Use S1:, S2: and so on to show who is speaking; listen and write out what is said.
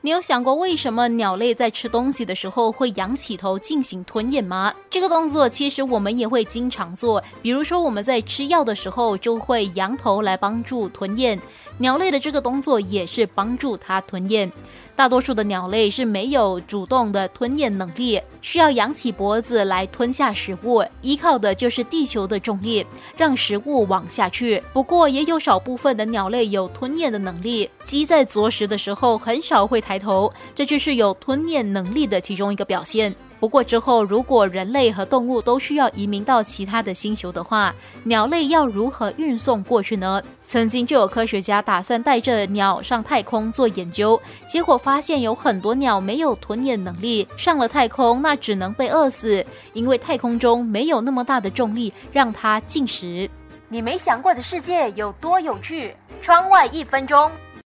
S1: 你有想过为什么鸟类在吃东西的时候会仰起头进行吞咽吗？这个动作其实我们也会经常做，比如说我们在吃药的时候就会仰头来帮助吞咽。鸟类的这个动作也是帮助它吞咽。大多数的鸟类是没有主动的吞咽能力，需要仰起脖子来吞下食物，依靠的就是地球的重力，让食物往下去。不过也有少部分的鸟类有吞咽的能力，鸡在啄食的时候很少会抬头，这就是有吞咽能力的其中一个表现。不过之后，如果人类和动物都需要移民到其他的星球的话，鸟类要如何运送过去呢？曾经就有科学家打算带着鸟上太空做研究，结果发现有很多鸟没有吞咽能力，上了太空那只能被饿死，因为太空中没有那么大的重力让它进食。
S2: 你没想过的世界有多有趣？窗外一分钟。